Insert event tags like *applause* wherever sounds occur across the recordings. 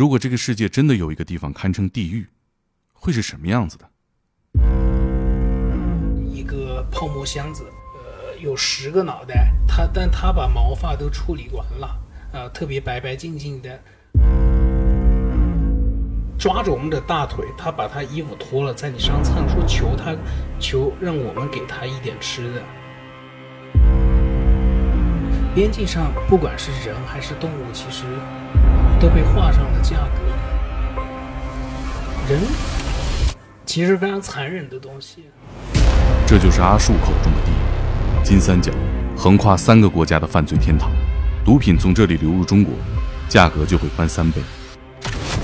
如果这个世界真的有一个地方堪称地狱，会是什么样子的？一个泡沫箱子，呃，有十个脑袋，他但他把毛发都处理完了，啊，特别白白净净的，抓着我们的大腿，他把他衣服脱了，在你上蹭，说求他，求让我们给他一点吃的。边境上，不管是人还是动物，其实都被画上了价格。人其实非常残忍的东西。这就是阿树口中的地狱——金三角，横跨三个国家的犯罪天堂。毒品从这里流入中国，价格就会翻三倍。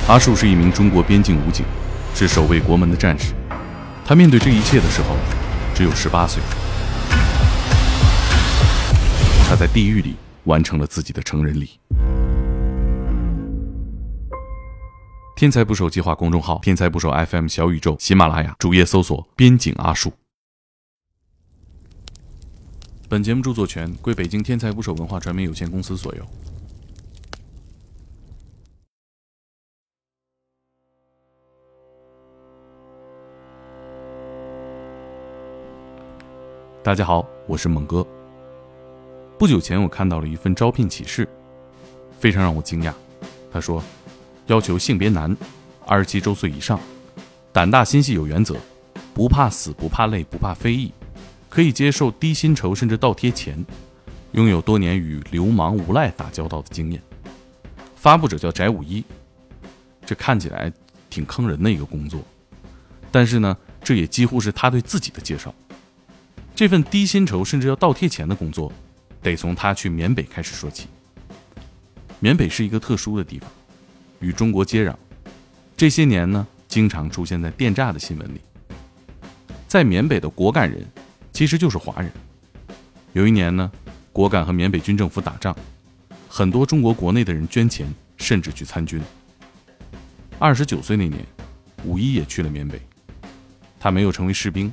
阿树是一名中国边境武警，是守卫国门的战士。他面对这一切的时候，只有十八岁。他在地狱里完成了自己的成人礼。天才捕手计划公众号、天才捕手 FM 小宇宙、喜马拉雅主页搜索“边境阿树”。本节目著作权归北京天才捕手文化传媒有限公司所有。大家好，我是猛哥。不久前，我看到了一份招聘启事，非常让我惊讶。他说，要求性别男，二十七周岁以上，胆大心细有原则，不怕死不怕累不怕非议，可以接受低薪酬甚至倒贴钱，拥有多年与流氓无赖打交道的经验。发布者叫翟五一，这看起来挺坑人的一个工作，但是呢，这也几乎是他对自己的介绍。这份低薪酬甚至要倒贴钱的工作。得从他去缅北开始说起。缅北是一个特殊的地方，与中国接壤。这些年呢，经常出现在电诈的新闻里。在缅北的果敢人，其实就是华人。有一年呢，果敢和缅北军政府打仗，很多中国国内的人捐钱，甚至去参军。二十九岁那年，五一也去了缅北。他没有成为士兵，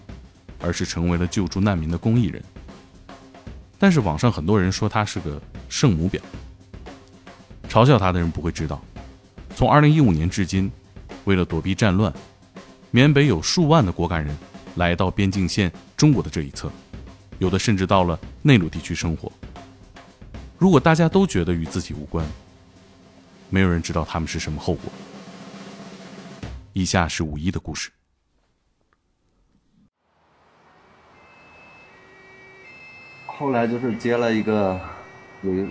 而是成为了救助难民的公益人。但是网上很多人说他是个圣母婊，嘲笑他的人不会知道，从二零一五年至今，为了躲避战乱，缅北有数万的果敢人来到边境线中国的这一侧，有的甚至到了内陆地区生活。如果大家都觉得与自己无关，没有人知道他们是什么后果。以下是五一的故事。后来就是接了一个，有一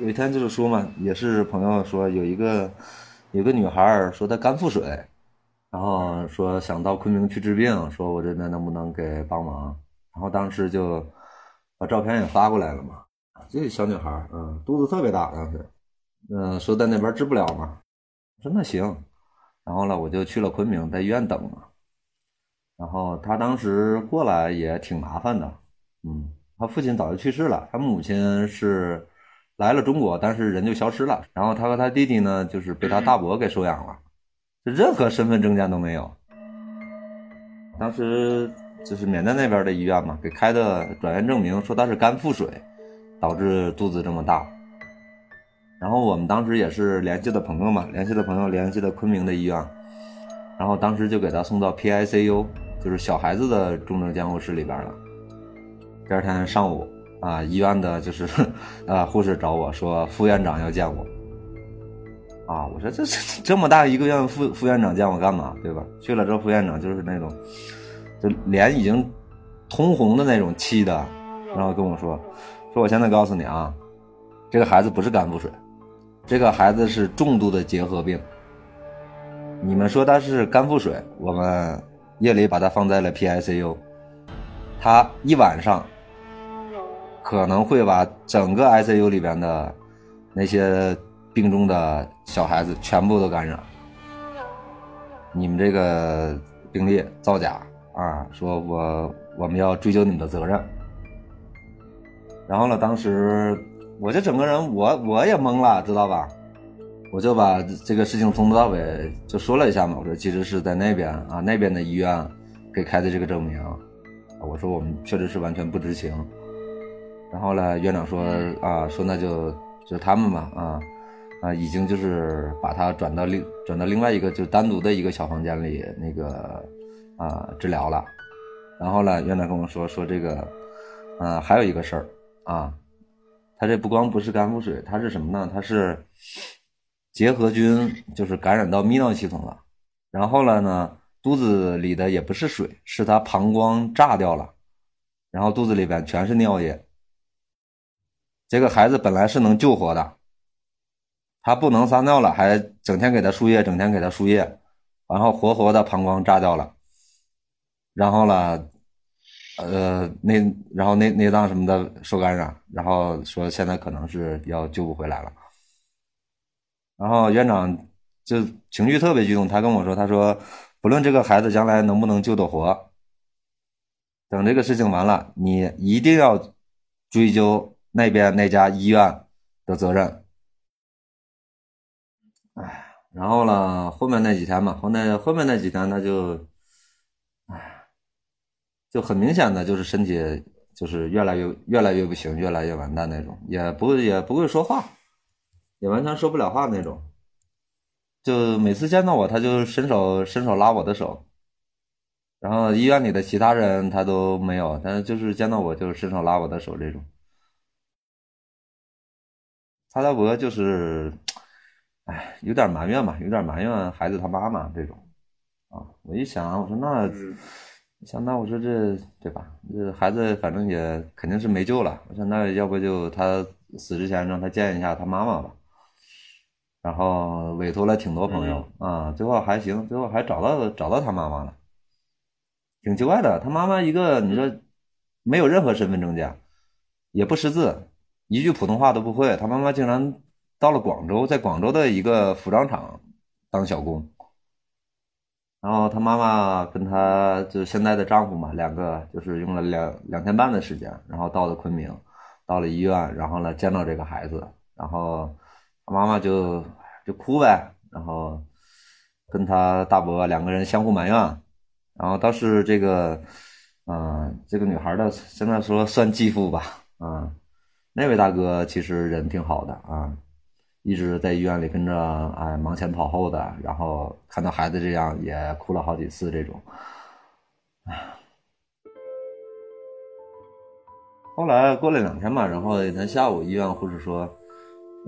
有一天就是说嘛，也是朋友说有一个有个女孩说她肝腹水，然后说想到昆明去治病，说我这边能不能给帮忙？然后当时就把照片也发过来了嘛，这小女孩，嗯，肚子特别大当时，嗯，说在那边治不了嘛，说那行，然后呢我就去了昆明，在医院等嘛，然后她当时过来也挺麻烦的，嗯。他父亲早就去世了，他母亲是来了中国，但是人就消失了。然后他和他弟弟呢，就是被他大伯给收养了，就任何身份证件都没有。当时就是缅甸那边的医院嘛，给开的转院证明说他是肝腹水导致肚子这么大。然后我们当时也是联系的朋友嘛，联系的朋友联系的昆明的医院，然后当时就给他送到 PICU，就是小孩子的重症监护室里边了。第二天上午，啊，医院的就是，啊，护士找我说副院长要见我，啊，我说这这这么大一个院副副院长见我干嘛，对吧？去了之后，副院长就是那种，就脸已经通红的那种，气的，然后跟我说，说我现在告诉你啊，这个孩子不是肝腹水，这个孩子是重度的结核病。你们说他是肝腹水，我们夜里把他放在了 PICU，他一晚上。可能会把整个 ICU 里边的那些病中的小孩子全部都感染。你们这个病例造假啊！说我我们要追究你们的责任。然后呢，当时我这整个人我我也懵了，知道吧？我就把这个事情从头到尾就说了一下嘛。我说其实是在那边啊，那边的医院给开的这个证明。我说我们确实是完全不知情。然后呢，院长说啊，说那就就他们吧啊，啊，已经就是把他转到另转到另外一个就单独的一个小房间里那个啊治疗了。然后呢，院长跟我说说这个，啊，还有一个事儿啊，他这不光不是肝腹水，他是什么呢？他是结核菌，就是感染到泌尿系统了。然后了呢，肚子里的也不是水，是他膀胱炸掉了，然后肚子里边全是尿液。这个孩子本来是能救活的，他不能撒尿了，还整天给他输液，整天给他输液，然后活活的膀胱炸掉了。然后呢，呃，那然后内内脏什么的受感染，然后说现在可能是要救不回来了。然后院长就情绪特别激动，他跟我说：“他说不论这个孩子将来能不能救得活，等这个事情完了，你一定要追究那边那家医院的责任。”哎，然后呢，后面那几天嘛，后那后面那几天他就，哎。就很明显的就是身体就是越来越越来越不行，越来越完蛋那种，也不也不会说话，也完全说不了话那种。就每次见到我，他就伸手伸手拉我的手，然后医院里的其他人他都没有，但是就是见到我就伸手拉我的手这种。他大伯就是，哎，有点埋怨吧，有点埋怨孩子他妈妈这种。啊，我一想，我说那。想那我说这对吧？这孩子反正也肯定是没救了。我说那要不就他死之前让他见一下他妈妈吧。然后委托了挺多朋友啊，最后还行，最后还找到找到他妈妈了。挺奇怪的，他妈妈一个你说没有任何身份证件，也不识字，一句普通话都不会。他妈妈竟然到了广州，在广州的一个服装厂当小工。然后她妈妈跟她就现在的丈夫嘛，两个就是用了两两天半的时间，然后到了昆明，到了医院，然后呢见到这个孩子，然后她妈妈就就哭呗，然后跟她大伯两个人相互埋怨，然后倒是这个，嗯，这个女孩的现在说算继父吧，啊，那位大哥其实人挺好的啊。一直在医院里跟着，哎，忙前跑后的，然后看到孩子这样，也哭了好几次。这种，后来过了两天吧，然后咱下午医院护士说，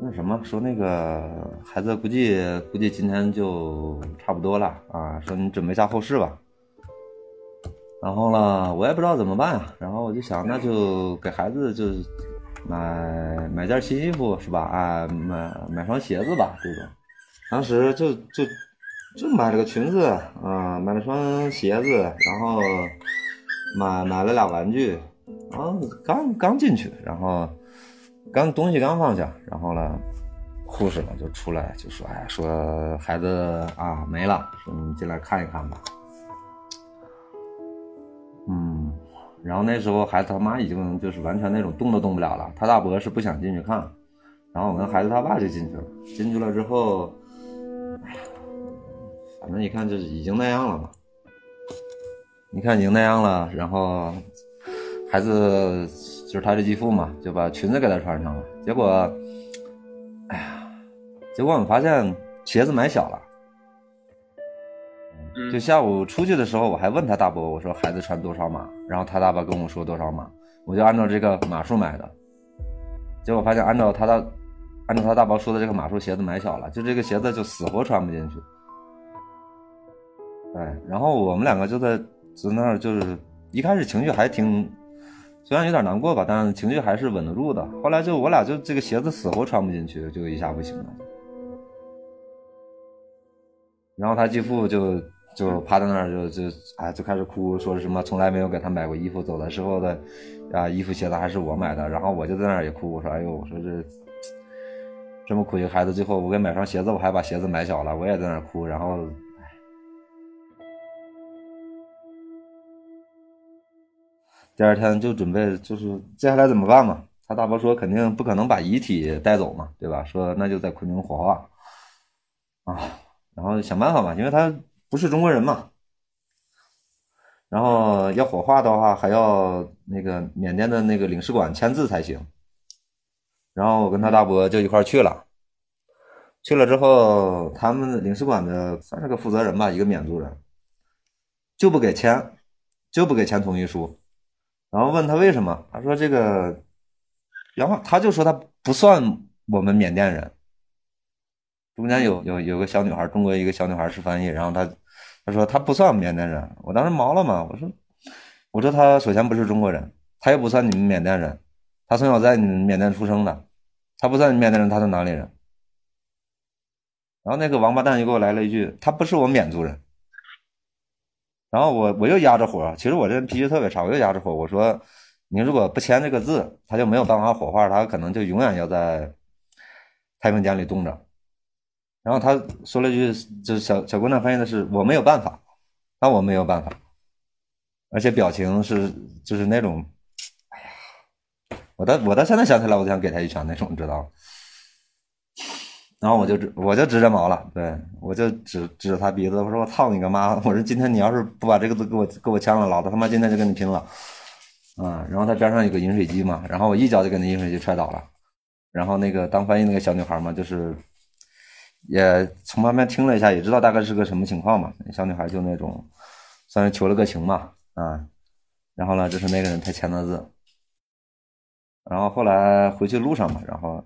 那什么，说那个孩子估计估计今天就差不多了啊，说你准备下后事吧。然后呢，我也不知道怎么办啊，然后我就想，那就给孩子就。买买件新衣服是吧？啊，买买双鞋子吧，这种。当时就就就买了个裙子，啊，买了双鞋子，然后买买了俩玩具，然后刚刚进去，然后刚东西刚放下，然后呢，护士呢就出来就说：“哎，说孩子啊没了，说你进来看一看吧。”然后那时候孩子他妈已经就是完全那种动都动不了了，他大伯是不想进去看，然后我跟孩子他爸就进去了。进去了之后，哎呀，反正一看就是已经那样了嘛。你看已经那样了，然后孩子就是他的继父嘛，就把裙子给他穿上了。结果，哎呀，结果我们发现鞋子买小了。就下午出去的时候，我还问他大伯，我说孩子穿多少码？然后他大伯跟我说多少码，我就按照这个码数买的。结果发现按照他大，按照他大伯说的这个码数，鞋子买小了，就这个鞋子就死活穿不进去。哎，然后我们两个就在在那儿，就是一开始情绪还挺，虽然有点难过吧，但是情绪还是稳得住的。后来就我俩就这个鞋子死活穿不进去，就一下不行了。然后他继父就。就趴在那儿，就就哎，就开始哭，说什么从来没有给他买过衣服，走的时候的啊衣服鞋子还是我买的。然后我就在那儿也哭，我说哎呦，我说这这么苦一个孩子，最后我给买双鞋子，我还把鞋子买小了，我也在那儿哭。然后第二天就准备就是接下来怎么办嘛？他大伯说肯定不可能把遗体带走嘛，对吧？说那就在昆明火化啊，然后想办法嘛，因为他。不是中国人嘛，然后要火化的话，还要那个缅甸的那个领事馆签字才行。然后我跟他大伯就一块去了，去了之后，他们领事馆的算是个负责人吧，一个缅族人，就不给签，就不给签同意书。然后问他为什么，他说这个，然后他就说他不算我们缅甸人。中间有有有个小女孩，中国一个小女孩是翻译，然后他他说他不算缅甸人。我当时毛了嘛，我说我说他首先不是中国人，他又不算你们缅甸人，他从小在你们缅甸出生的，他不算缅甸人，他是哪里人？然后那个王八蛋又给我来了一句：“他不是我缅族人。”然后我我又压着火，其实我这人脾气特别差，我又压着火，我说：“你如果不签这个字，他就没有办法火化，他可能就永远要在太平间里冻着。”然后他说了一句，就是小小姑娘翻译的是：“我没有办法，那我没有办法。”而且表情是就是那种，哎呀，我到我到现在想起来，我都想给他一拳那种，你知道吗？然后我就指我就直着毛了，对我就指指着他鼻子，我说我操你个妈！我说今天你要是不把这个字给我给我签了，老子他妈今天就跟你拼了！啊，然后他边上有个饮水机嘛，然后我一脚就给那饮水机踹倒了。然后那个当翻译那个小女孩嘛，就是也从旁边听了一下，也知道大概是个什么情况嘛。小女孩就那种算是求了个情嘛，啊，然后呢，这是那个人他签的字。然后后来回去路上嘛，然后。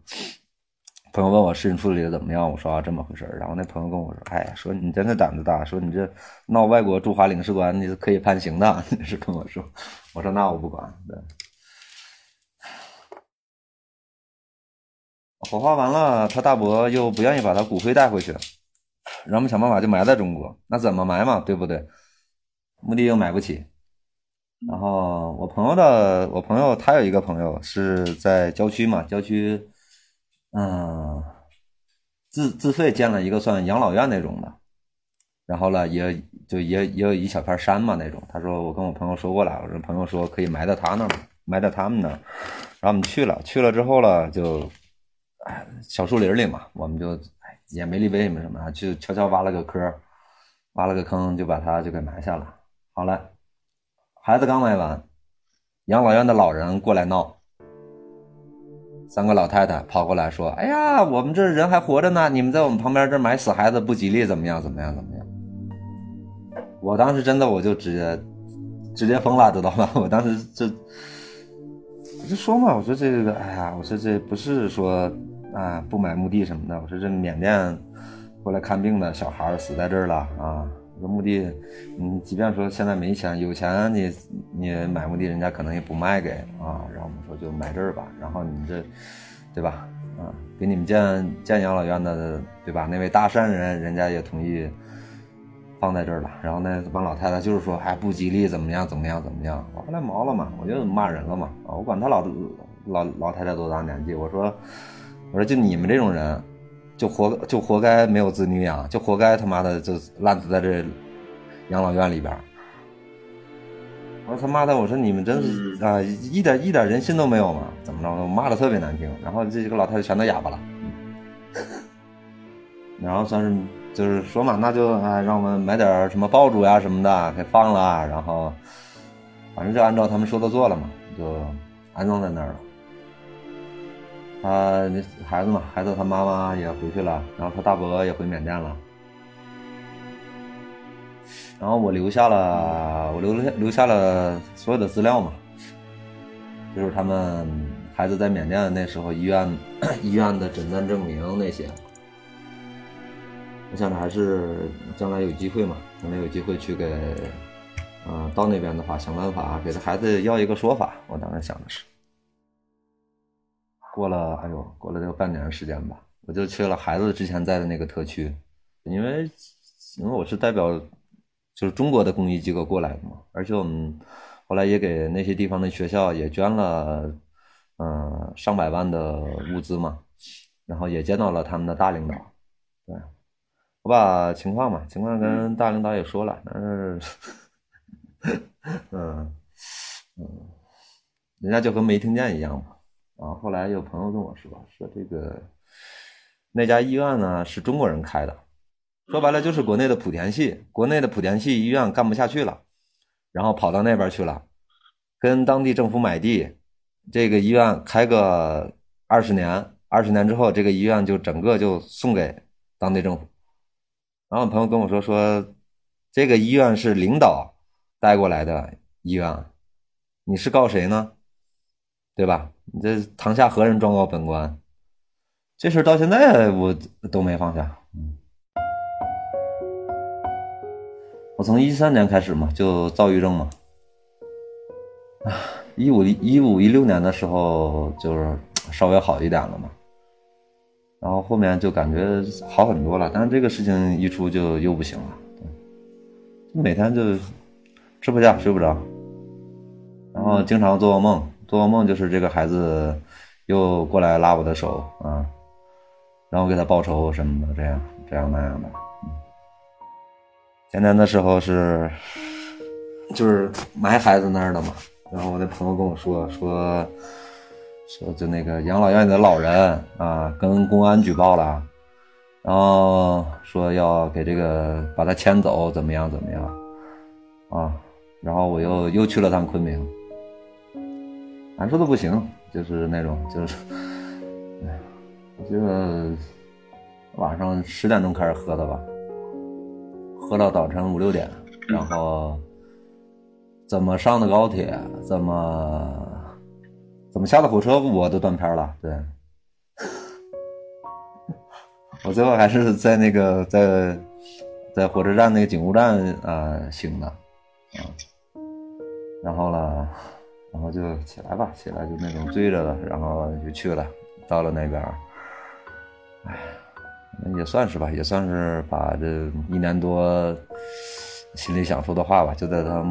朋友问我事情处理的怎么样，我说这么回事然后那朋友跟我说，哎，说你真的胆子大，说你这闹外国驻华领事馆你是可以判刑的，*laughs* 是跟我说。我说那我不管。对，火化完了，他大伯又不愿意把他骨灰带回去，让我们想办法就埋在中国。那怎么埋嘛，对不对？墓地又买不起。然后我朋友的，我朋友他有一个朋友是在郊区嘛，郊区。嗯，自自费建了一个算养老院那种的，然后呢，也就也也有一小片山嘛那种。他说我跟我朋友说过了，我说朋友说可以埋在他那儿，埋在他们那儿。然后我们去了，去了之后了就，小树林里嘛，我们就也没立碑没什么，就悄悄挖了个坑，挖了个坑就把他就给埋下了。好了，孩子刚埋完，养老院的老人过来闹。三个老太太跑过来说：“哎呀，我们这人还活着呢，你们在我们旁边这埋死孩子不吉利，怎么样？怎么样？怎么样？”我当时真的我就直接直接疯了，知道吗？*laughs* 我当时这我就说嘛，我说这个，哎呀，我说这不是说啊不买墓地什么的，我说这缅甸过来看病的小孩死在这儿了啊。说墓地，你即便说现在没钱，有钱你你买墓地，人家可能也不卖给啊。然后我们说就埋这儿吧。然后你这，对吧？啊，给你们建建养老院的，对吧？那位大善人，人家也同意放在这儿了。然后那帮老太太就是说，哎，不吉利，怎么样？怎么样？怎么样？我后来毛了嘛，我就骂人了嘛。啊，我管他老老老太太多大年纪，我说我说就你们这种人。就活就活该没有子女养，就活该他妈的就烂死在这养老院里边。我说他妈的，我说你们真是啊，一点一点人心都没有吗？怎么着？我骂的特别难听，然后这几个老太太全都哑巴了。*laughs* 然后算是就是说嘛，那就啊，让我们买点什么爆竹呀什么的给放了，然后反正就按照他们说的做了嘛，就安葬在那儿了。他那孩子嘛，孩子他妈妈也回去了，然后他大伯也回缅甸了，然后我留下了，我留了留下了所有的资料嘛，就是他们孩子在缅甸那时候医院 *coughs* 医院的诊断证明那些，我想着还是将来有机会嘛，将来有机会去给，嗯，到那边的话想办法给他孩子要一个说法，我当时想的是。过了，哎呦，过了有半年时间吧，我就去了孩子之前在的那个特区，因为因为我是代表就是中国的公益机构过来的嘛，而且我们后来也给那些地方的学校也捐了嗯上百万的物资嘛，然后也见到了他们的大领导，对，我把情况嘛情况跟大领导也说了，但是 *laughs* 嗯嗯，人家就跟没听见一样嘛。啊，后来有朋友跟我说，说这个那家医院呢是中国人开的，说白了就是国内的莆田系，国内的莆田系医院干不下去了，然后跑到那边去了，跟当地政府买地，这个医院开个二十年，二十年之后，这个医院就整个就送给当地政府。然后朋友跟我说说，这个医院是领导带过来的医院，你是告谁呢？对吧？你这堂下何人状告本官？这事到现在我都没放下。我从一三年开始嘛，就躁郁症嘛。啊，一五一五一六年的时候就是稍微好一点了嘛。然后后面就感觉好很多了，但是这个事情一出就又不行了，每天就吃不下睡不着，然后经常做噩梦，做噩梦就是这个孩子又过来拉我的手啊，然后给他报仇什么的，这样这样那样的。前年的时候是就是埋孩子那儿的嘛，然后我那朋友跟我说说。说就那个养老院里的老人啊，跟公安举报了，然后说要给这个把他牵走，怎么样怎么样，啊，然后我又又去了趟昆明，难受的不行，就是那种就是，哎，我记得晚上十点钟开始喝的吧，喝到早晨五六点，然后怎么上的高铁，怎么。怎么下的火车我都断片了，对，*laughs* 我最后还是在那个在在火车站那个警务站啊醒的，啊，然后了，然后就起来吧，起来就那种追着的，然后就去了，到了那边，哎，也算是吧，也算是把这一年多心里想说的话吧，就在他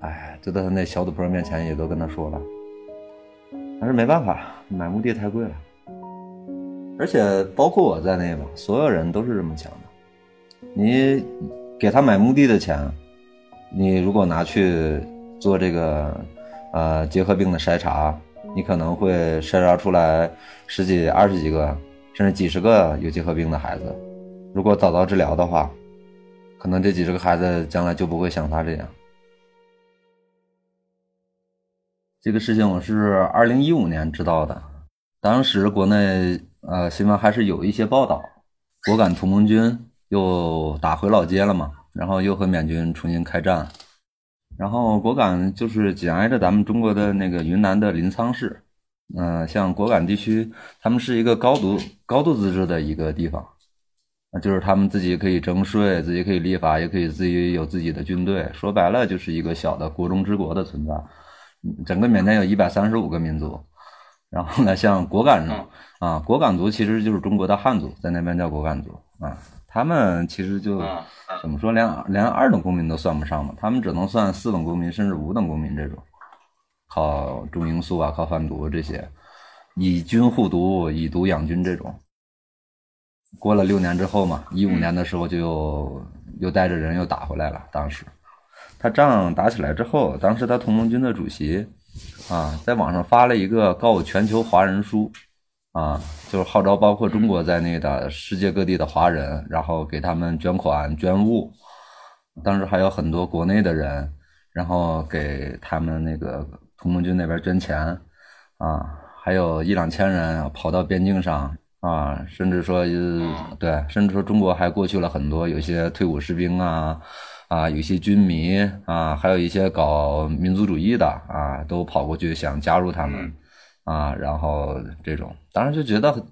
哎，就在他那小赌婆面前也都跟他说了。但是没办法，买墓地太贵了，而且包括我在内吧，所有人都是这么想的。你给他买墓地的钱，你如果拿去做这个呃结核病的筛查，你可能会筛查出来十几、二十几个，甚至几十个有结核病的孩子。如果早早治疗的话，可能这几十个孩子将来就不会像他这样。这个事情我是二零一五年知道的，当时国内呃新闻还是有一些报道，果敢同盟军又打回老街了嘛，然后又和缅军重新开战，然后果敢就是紧挨着咱们中国的那个云南的临沧市，嗯，像果敢地区，他们是一个高度高度自治的一个地方，就是他们自己可以征税，自己可以立法，也可以自己有自己的军队，说白了就是一个小的国中之国的存在。整个缅甸有一百三十五个民族，然后呢，像果敢啊，果敢族其实就是中国的汉族，在那边叫果敢族啊。他们其实就怎么说，连连二等公民都算不上嘛，他们只能算四等公民，甚至五等公民这种，靠种罂粟啊，靠贩毒这些，以军护毒，以毒养军这种。过了六年之后嘛，一五年的时候就又又带着人又打回来了，当时。他仗打起来之后，当时他同盟军的主席啊，在网上发了一个告全球华人书，啊，就是号召包括中国在内的世界各地的华人，然后给他们捐款捐物。当时还有很多国内的人，然后给他们那个同盟军那边捐钱，啊，还有一两千人跑到边境上啊，甚至说，对，甚至说中国还过去了很多有些退伍士兵啊。啊，有些军迷啊，还有一些搞民族主义的啊，都跑过去想加入他们啊，然后这种当时就觉得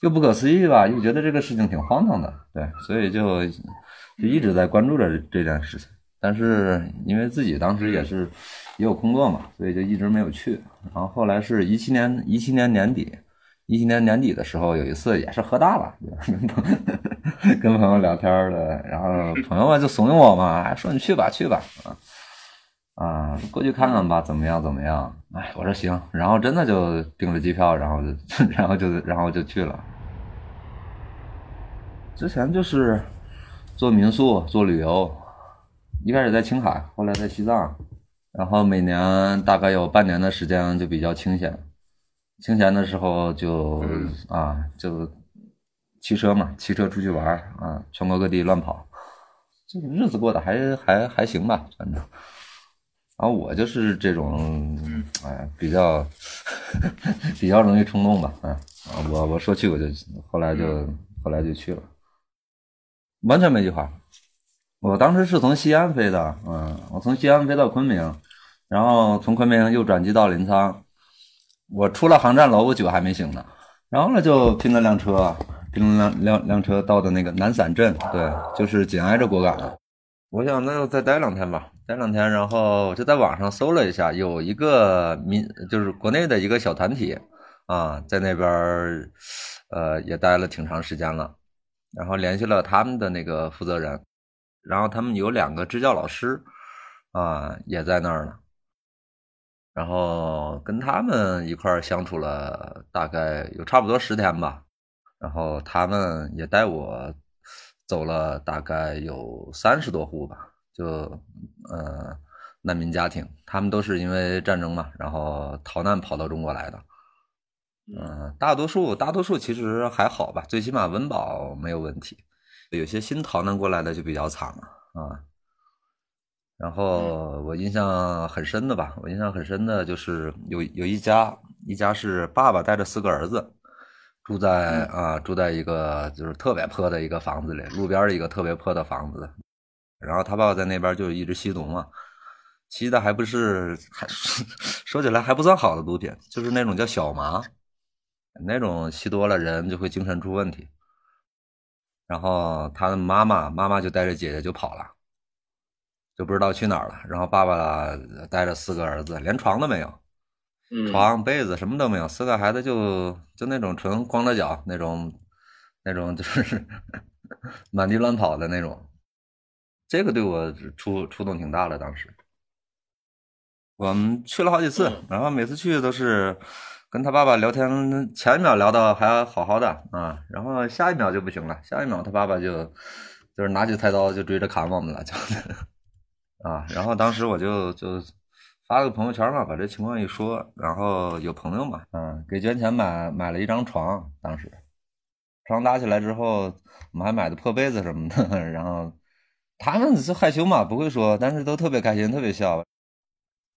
又不可思议吧，又觉得这个事情挺荒唐的，对，所以就就一直在关注着这件事情。但是因为自己当时也是也有工作嘛，所以就一直没有去。然后后来是一七年一七年年底。一七年年底的时候，有一次也是喝大了，跟朋友聊天的，然后朋友们就怂恿我嘛，说你去吧，去吧，啊啊，过去看看吧，怎么样，怎么样？哎，我说行，然后真的就订了机票，然后就，*laughs* 然后就，然后就去了。之前就是做民宿，做旅游，一开始在青海，后来在西藏，然后每年大概有半年的时间就比较清闲。清闲的时候就啊，就骑车嘛，骑车出去玩啊，全国各地乱跑，这个日子过得还还还行吧，反正然后我就是这种，哎，比较 *laughs* 比较容易冲动吧，嗯，啊，我我说去我就，后来就后来就去了，完全没计划。我当时是从西安飞的，嗯，我从西安飞到昆明，然后从昆明又转机到临沧。我出了航站楼，我酒还没醒呢，然后呢就拼了辆车，拼了辆辆辆车到的那个南散镇，对，就是紧挨着果敢。我想那就再待两天吧，前两天，然后我就在网上搜了一下，有一个民，就是国内的一个小团体啊，在那边呃，也待了挺长时间了，然后联系了他们的那个负责人，然后他们有两个支教老师啊，也在那儿呢，然后跟他们一块儿相处了大概有差不多十天吧，然后他们也带我。走了大概有三十多户吧，就呃难民家庭，他们都是因为战争嘛，然后逃难跑到中国来的。嗯，大多数大多数其实还好吧，最起码温饱没有问题。有些新逃难过来的就比较惨了啊。然后我印象很深的吧，我印象很深的就是有有一家，一家是爸爸带着四个儿子。住在啊，住在一个就是特别破的一个房子里，路边一个特别破的房子。然后他爸爸在那边就一直吸毒嘛，吸的还不是，还 *laughs* 说起来还不算好的毒品，就是那种叫小麻，那种吸多了人就会精神出问题。然后他的妈妈妈妈就带着姐姐就跑了，就不知道去哪儿了。然后爸爸带着四个儿子，连床都没有。床被子什么都没有，四个孩子就就那种纯光着脚那种，那种就是 *laughs* 满地乱跑的那种，这个对我触触动挺大的。当时我们去了好几次，然后每次去都是跟他爸爸聊天，前一秒聊的还好好的啊，然后下一秒就不行了，下一秒他爸爸就就是拿起菜刀就追着砍我们了，就啊，然后当时我就就。发个朋友圈嘛，把这情况一说，然后有朋友嘛，嗯，给捐钱买买了一张床，当时床搭起来之后，我们还买的破被子什么的，*laughs* 然后他们是害羞嘛，不会说，但是都特别开心，特别笑。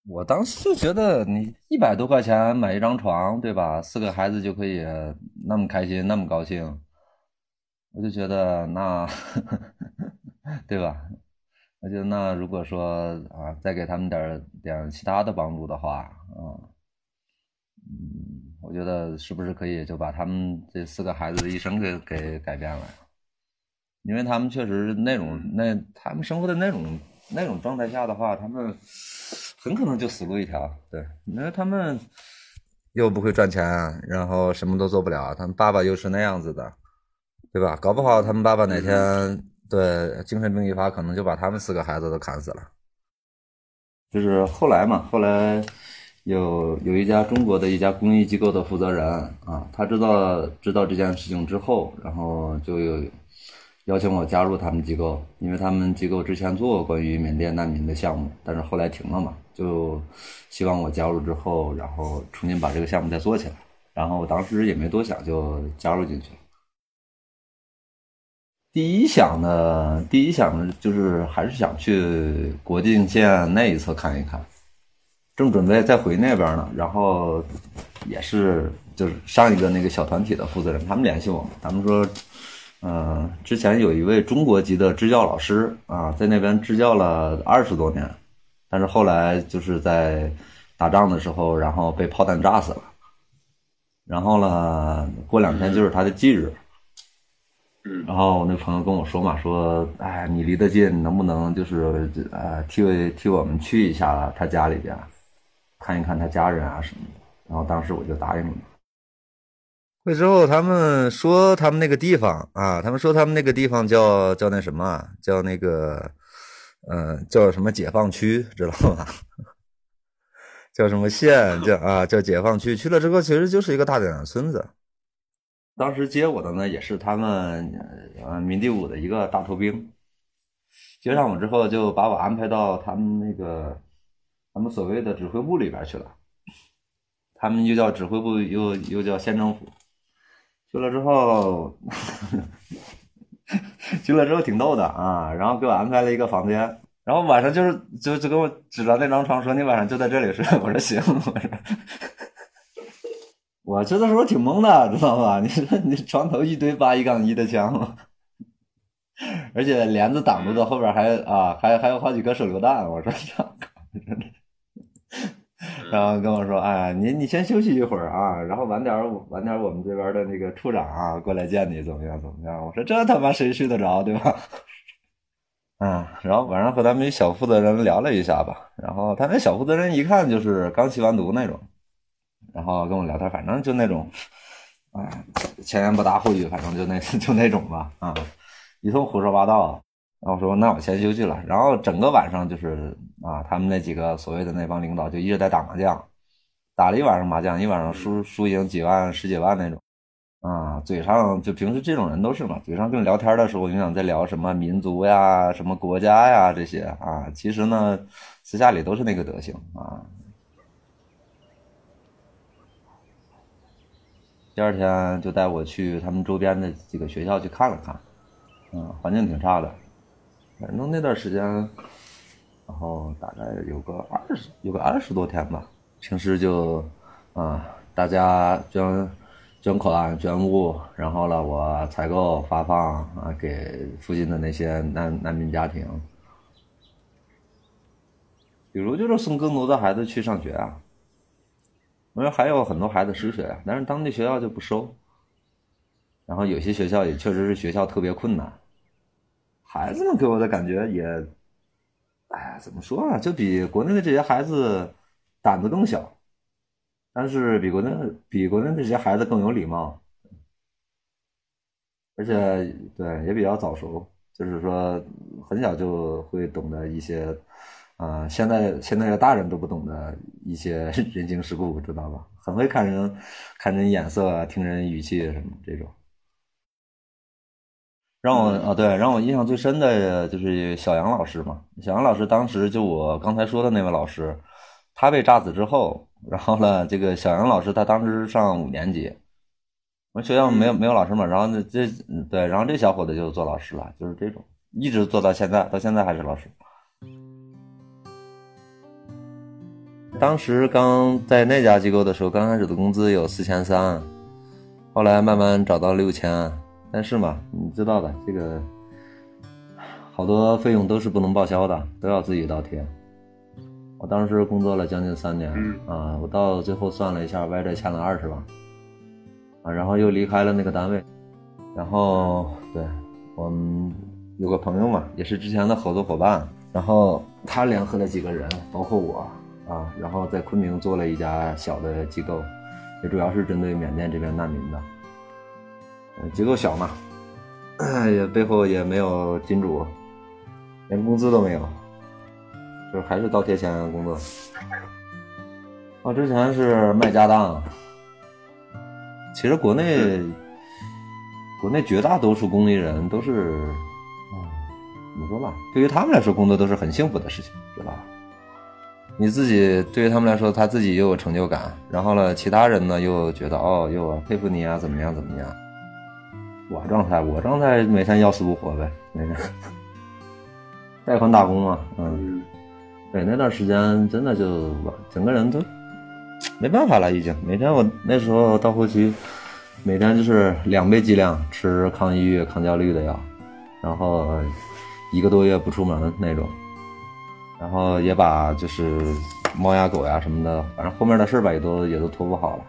我当时就觉得，你一百多块钱买一张床，对吧？四个孩子就可以那么开心，那么高兴，我就觉得那，*laughs* 对吧？我觉得那如果说啊，再给他们点点其他的帮助的话，啊，嗯，我觉得是不是可以就把他们这四个孩子的一生给给改变了？因为他们确实那种那他们生活的那种那种状态下的话，他们很可能就死路一条。对，因为他们又不会赚钱，然后什么都做不了，他们爸爸又是那样子的，对吧？搞不好他们爸爸哪天。对，精神病一发，可能就把他们四个孩子都砍死了。就是后来嘛，后来有有一家中国的一家公益机构的负责人啊，他知道知道这件事情之后，然后就有邀请我加入他们机构，因为他们机构之前做过关于缅甸难民的项目，但是后来停了嘛，就希望我加入之后，然后重新把这个项目再做起来。然后我当时也没多想，就加入进去了。第一想的，第一想的就是还是想去国境线那一侧看一看，正准备再回那边呢。然后也是就是上一个那个小团体的负责人，他们联系我，他们说，嗯，之前有一位中国籍的支教老师啊，在那边支教了二十多年，但是后来就是在打仗的时候，然后被炮弹炸死了。然后呢，过两天就是他的忌日。然后我那朋友跟我说嘛，说，哎，你离得近，能不能就是呃替替我们去一下他家里边，看一看他家人啊什么的。然后当时我就答应了。会之后他们说他们那个地方啊，他们说他们那个地方叫叫那什么，叫那个，嗯，叫什么解放区，知道吗？*laughs* 叫什么县？叫啊，叫解放区。去了之后，其实就是一个大点的村子。当时接我的呢，也是他们呃民地五的一个大头兵。接上我之后，就把我安排到他们那个他们所谓的指挥部里边去了。他们又叫指挥部，又又叫县政府。去了之后，去了之后挺逗的啊。然后给我安排了一个房间，然后晚上就是就就给我指着那张床说：“你晚上就在这里睡。*laughs* ”我说：“行。”我说：“我去的时候挺懵的，知道吧？*laughs* 你说你床头一堆八一杠一的枪，而且帘子挡住的，后边还啊还还有好几颗手榴弹。我说：*laughs* “操！”然后跟我说：“哎，你你先休息一会儿啊，然后晚点晚点我们这边的那个处长啊过来见你，怎么样怎么样？”我说：“这他妈谁睡得着，对吧？” *laughs* 嗯，然后晚上和他们小负责人聊了一下吧，然后他那小负责人一看就是刚吸完毒那种，然后跟我聊天，反正就那种，哎，前言不搭后语，反正就那 *laughs* 就那种吧，啊，一通胡说八道。然后说那我先休息了，然后整个晚上就是啊，他们那几个所谓的那帮领导就一直在打麻将，打了一晚上麻将，一晚上输输赢几万十几万那种。啊，嘴上就平时这种人都是嘛，嘴上跟你聊天的时候，你想在聊什么民族呀、什么国家呀这些啊，其实呢，私下里都是那个德行啊。第二天就带我去他们周边的几个学校去看了看，嗯，环境挺差的，反正那段时间，然后大概有个二十有个二十多天吧，平时就啊，大家捐。捐款捐物，然后呢，我采购发放啊，给附近的那些难难民家庭。比如就是送更多的孩子去上学啊，因为还有很多孩子失学，但是当地学校就不收。然后有些学校也确实是学校特别困难，孩子们给我的感觉也，哎，怎么说啊，就比国内的这些孩子胆子更小。但是比国内比国内的这些孩子更有礼貌，而且对也比较早熟，就是说很小就会懂得一些，啊，现在现在的大人都不懂的一些人情世故，知道吧？很会看人看人眼色，听人语气什么这种。让我啊，对，让我印象最深的就是小杨老师嘛。小杨老师当时就我刚才说的那位老师，他被炸死之后。然后呢，这个小杨老师他当时上五年级，我们学校没有没有老师嘛，然后呢这对，然后这小伙子就做老师了，就是这种，一直做到现在，到现在还是老师。当时刚在那家机构的时候，刚开始的工资有四千三，后来慢慢涨到六千，但是嘛，你知道的，这个好多费用都是不能报销的，都要自己倒贴。我当时工作了将近三年，啊，我到最后算了一下，歪着欠了二十万，啊，然后又离开了那个单位，然后对我们有个朋友嘛，也是之前的合作伙伴，然后他联合了几个人，包括我，啊，然后在昆明做了一家小的机构，也主要是针对缅甸这边难民的，机构小嘛，也背后也没有金主，连工资都没有。就是还是倒贴钱工作。我之前是卖家当。其实国内，国内绝大多数工艺人都是，怎么说吧？对于他们来说，工作都是很幸福的事情，知道吧？你自己对于他们来说，他自己又有成就感，然后呢，其他人呢又觉得哦，又佩服你啊，怎么样怎么样？我状态，我状态每天要死不活呗，每天 *laughs* 贷款打工嘛，嗯。对，那段时间真的就整个人都没办法了，已经每天我那时候到后期，每天就是两倍剂量吃抗抑郁、抗焦虑的药，然后一个多月不出门那种，然后也把就是猫呀狗呀什么的，反正后面的事吧也都也都拖不好了。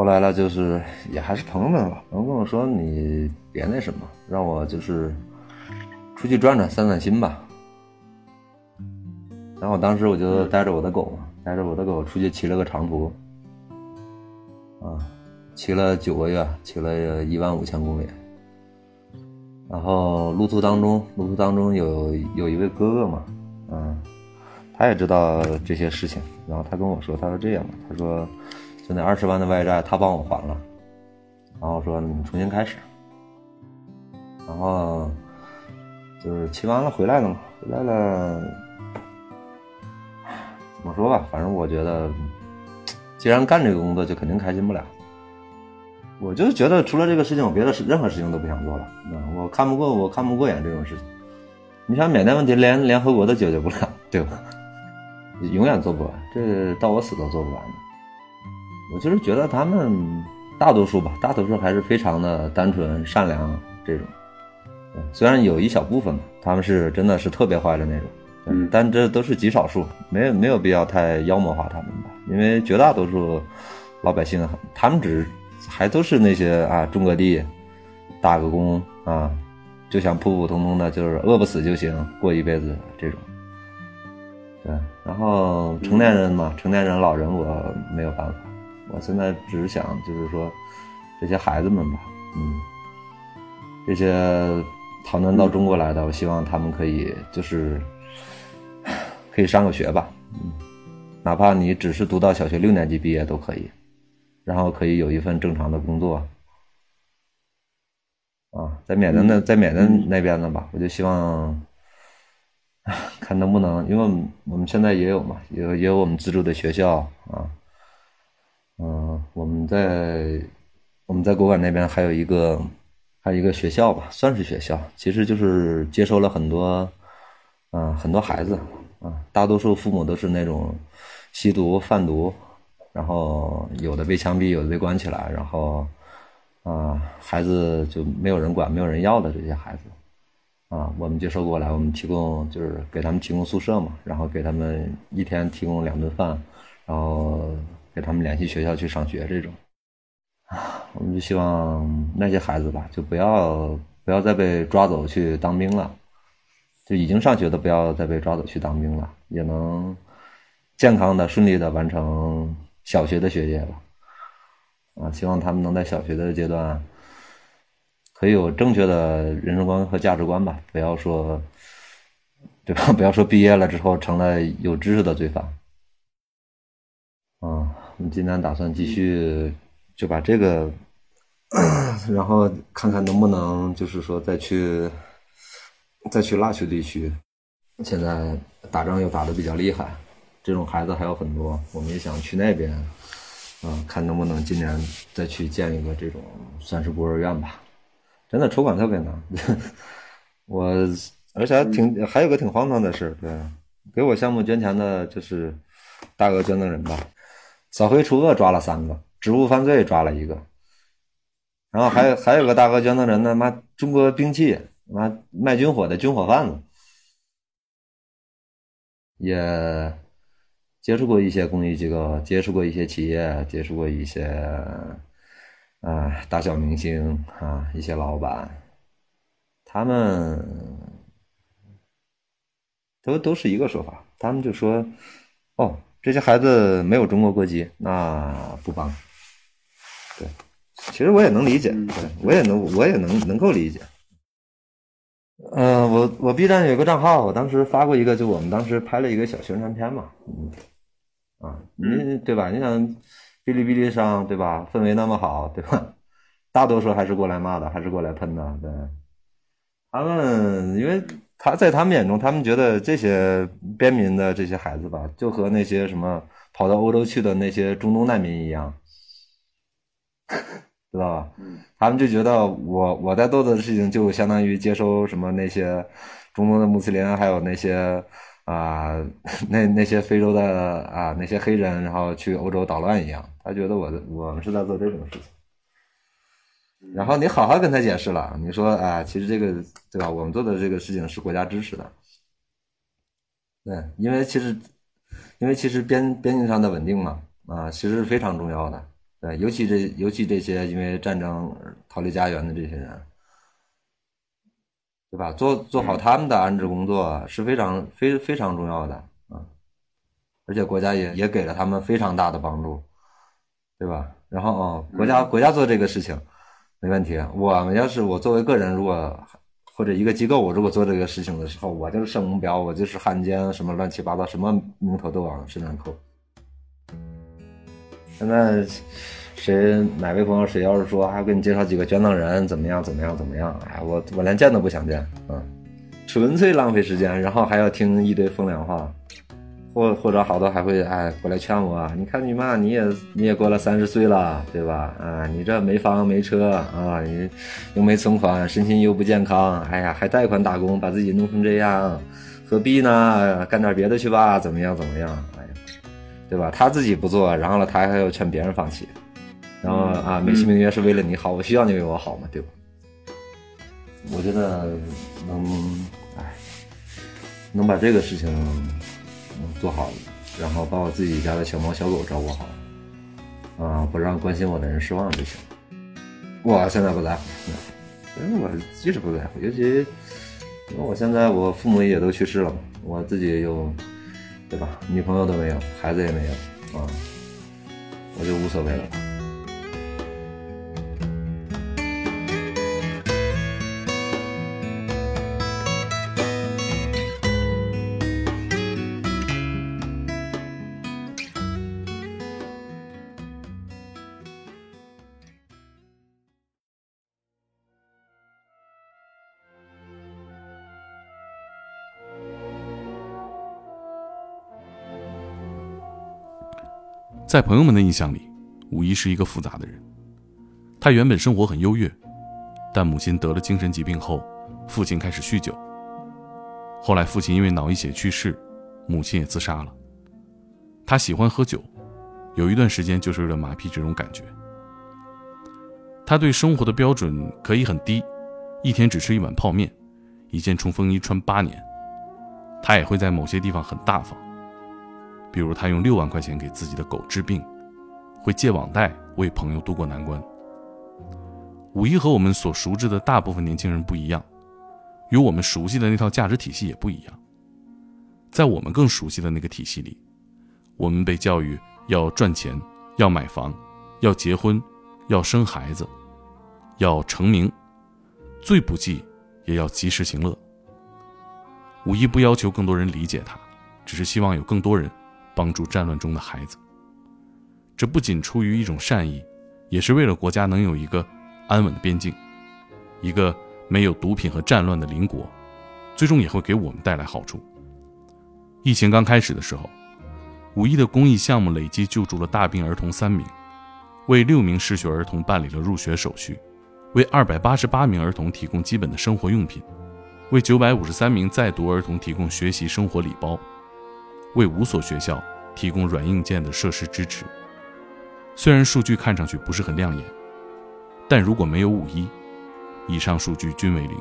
后来呢，就是也还是朋友们吧，朋友跟我说你别那什么，让我就是出去转转散散心吧。然后当时我就带着我的狗嘛，带着我的狗出去骑了个长途，啊，骑了九个月，骑了一万五千公里。然后路途当中，路途当中有有一位哥哥嘛，嗯，他也知道这些事情，然后他跟我说，他说这样，他说那二十万的外债他帮我还了，然后说你重新开始，然后就是骑完了回来了嘛，回来了。怎么说吧，反正我觉得，既然干这个工作，就肯定开心不了。我就觉得除了这个事情，我别的事任何事情都不想做了。我看不过，我看不过眼这种事情。你想缅甸问题连联合国都解决不了，对吧？永远做不完，这到我死都做不完。我就是觉得他们大多数吧，大多数还是非常的单纯善良这种。虽然有一小部分吧，他们是真的是特别坏的那种，嗯但这都是极少数，没有没有必要太妖魔化他们吧，因为绝大多数老百姓，他们只还都是那些啊种个地，打个工啊，就想普普通通的，就是饿不死就行，过一辈子这种。对，然后成年人嘛，成年人老人我没有办法，我现在只是想就是说这些孩子们吧，嗯，这些逃难到中国来的，我希望他们可以就是可以上个学吧，嗯，哪怕你只是读到小学六年级毕业都可以，然后可以有一份正常的工作。啊，在缅甸那，在缅甸那边的吧，我就希望，看能不能，因为我们现在也有嘛，也有也有我们资助的学校啊，嗯、我们在我们在国馆那边还有一个还有一个学校吧，算是学校，其实就是接收了很多，啊、很多孩子啊，大多数父母都是那种吸毒贩毒，然后有的被枪毙，有的被关起来，然后。啊，孩子就没有人管，没有人要的这些孩子，啊，我们接收过来，我们提供就是给他们提供宿舍嘛，然后给他们一天提供两顿饭，然后给他们联系学校去上学这种，啊，我们就希望那些孩子吧，就不要不要再被抓走去当兵了，就已经上学的不要再被抓走去当兵了，也能健康的顺利的完成小学的学业吧。啊，希望他们能在小学的阶段，可以有正确的人生观和价值观吧，不要说，对吧？*laughs* 不要说毕业了之后成了有知识的罪犯。啊，我们今天打算继续就把这个，然后看看能不能就是说再去，再去腊戌地区，现在打仗又打得比较厉害，这种孩子还有很多，我们也想去那边。嗯，看能不能今年再去建一个这种算是孤儿院吧。真的筹款特别难，我而且还挺还有个挺荒唐的事，对，给我项目捐钱的就是大额捐赠人吧，扫黑除恶抓了三个，职务犯罪抓了一个，然后还有还有个大哥捐赠人呢，妈中国兵器，妈卖军火的军火贩子，也。接触过一些公益机构，接触过一些企业，接触过一些啊大小明星啊一些老板，他们都都是一个说法，他们就说哦这些孩子没有中国国籍，那不帮。对，其实我也能理解，对我也能我也能能够理解。嗯、呃，我我 B 站有个账号，我当时发过一个，就我们当时拍了一个小宣传片嘛，嗯。啊，你对吧？你想，哔哩哔哩上对吧？氛围那么好，对吧？大多数还是过来骂的，还是过来喷的，对。他们因为他在他们眼中，他们觉得这些边民的这些孩子吧，就和那些什么跑到欧洲去的那些中东难民一样，*laughs* 知道吧？他们就觉得我我在做的事情就相当于接收什么那些中东的穆斯林，还有那些。啊，*laughs* 那那些非洲的啊，那些黑人，然后去欧洲捣乱一样，他觉得我我们是在做这种事情。然后你好好跟他解释了，你说啊，其实这个对吧？我们做的这个事情是国家支持的，对，因为其实因为其实边边境上的稳定嘛，啊，其实是非常重要的，对，尤其这尤其这些因为战争逃离家园的这些人。对吧？做做好他们的安置工作是非常非非常重要的啊，而且国家也也给了他们非常大的帮助，对吧？然后哦，国家国家做这个事情没问题。我们要是我作为个人，如果或者一个机构，我如果做这个事情的时候，我就是圣目标，我就是汉奸，什么乱七八糟，什么名头都往身上扣。现在。谁哪位朋友谁要是说还给你介绍几个捐赠人怎么样怎么样怎么样？哎，我我连见都不想见，嗯，纯粹浪费时间，然后还要听一堆风凉话，或或者好多还会哎过来劝我，你看你嘛，你也你也过了三十岁了，对吧？啊，你这没房没车啊，你又没存款，身心又不健康，哎呀，还贷款打工，把自己弄成这样，何必呢？干点别的去吧，怎么样怎么样？哎呀，对吧？他自己不做，然后呢，他还要劝别人放弃，然后啊，美其名曰是为了你好，我需要你为我好嘛，对吧？我觉得能，哎，能把这个事情。做好，然后把我自己家的小猫小狗照顾好，啊，不让关心我的人失望就行。我现在不在乎，因为我即使不在乎，尤其因为我现在我父母也都去世了，我自己有，对吧？女朋友都没有，孩子也没有，啊，我就无所谓了。在朋友们的印象里，五一是一个复杂的人。他原本生活很优越，但母亲得了精神疾病后，父亲开始酗酒。后来父亲因为脑溢血去世，母亲也自杀了。他喜欢喝酒，有一段时间就是为了麻痹这种感觉。他对生活的标准可以很低，一天只吃一碗泡面，一件冲锋衣穿八年。他也会在某些地方很大方。比如，他用六万块钱给自己的狗治病，会借网贷为朋友渡过难关。五一和我们所熟知的大部分年轻人不一样，与我们熟悉的那套价值体系也不一样。在我们更熟悉的那个体系里，我们被教育要赚钱、要买房、要结婚、要生孩子、要成名，最不济也要及时行乐。五一不要求更多人理解他，只是希望有更多人。帮助战乱中的孩子，这不仅出于一种善意，也是为了国家能有一个安稳的边境，一个没有毒品和战乱的邻国，最终也会给我们带来好处。疫情刚开始的时候，五一的公益项目累计救助了大病儿童三名，为六名失学儿童办理了入学手续，为二百八十八名儿童提供基本的生活用品，为九百五十三名在读儿童提供学习生活礼包。为五所学校提供软硬件的设施支持。虽然数据看上去不是很亮眼，但如果没有五一，以上数据均为零。